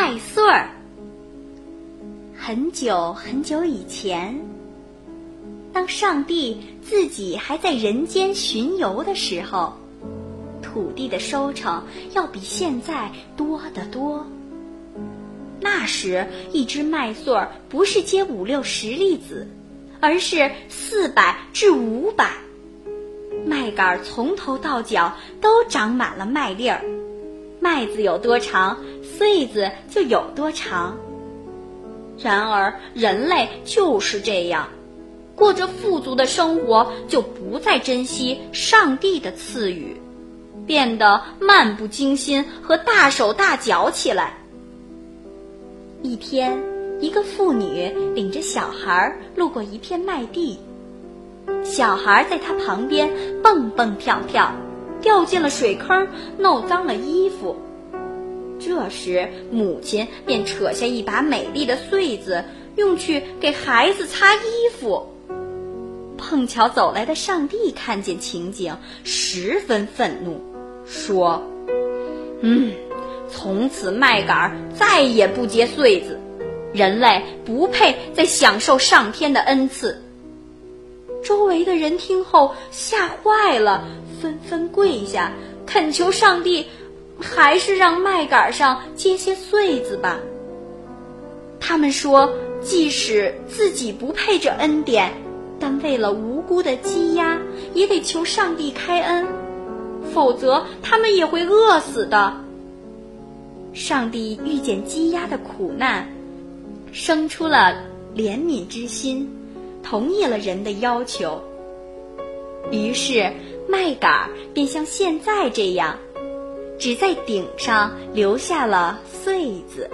麦穗儿。很久很久以前，当上帝自己还在人间巡游的时候，土地的收成要比现在多得多。那时，一只麦穗儿不是结五六十粒子，而是四百至五百。麦秆从头到脚都长满了麦粒儿，麦子有多长，穗子就有多长。然而，人类就是这样，过着富足的生活，就不再珍惜上帝的赐予，变得漫不经心和大手大脚起来。一天，一个妇女领着小孩路过一片麦地。小孩在她旁边蹦蹦跳跳，掉进了水坑，弄脏了衣服。这时，母亲便扯下一把美丽的穗子，用去给孩子擦衣服。碰巧走来的上帝看见情景，十分愤怒，说：“嗯，从此麦秆再也不结穗子，人类不配再享受上天的恩赐。”周围的人听后吓坏了，纷纷跪下恳求上帝，还是让麦秆上结些穗子吧。他们说，即使自己不配这恩典，但为了无辜的鸡鸭，也得求上帝开恩，否则他们也会饿死的。上帝遇见鸡鸭的苦难，生出了怜悯之心。同意了人的要求，于是麦秆便像现在这样，只在顶上留下了穗子。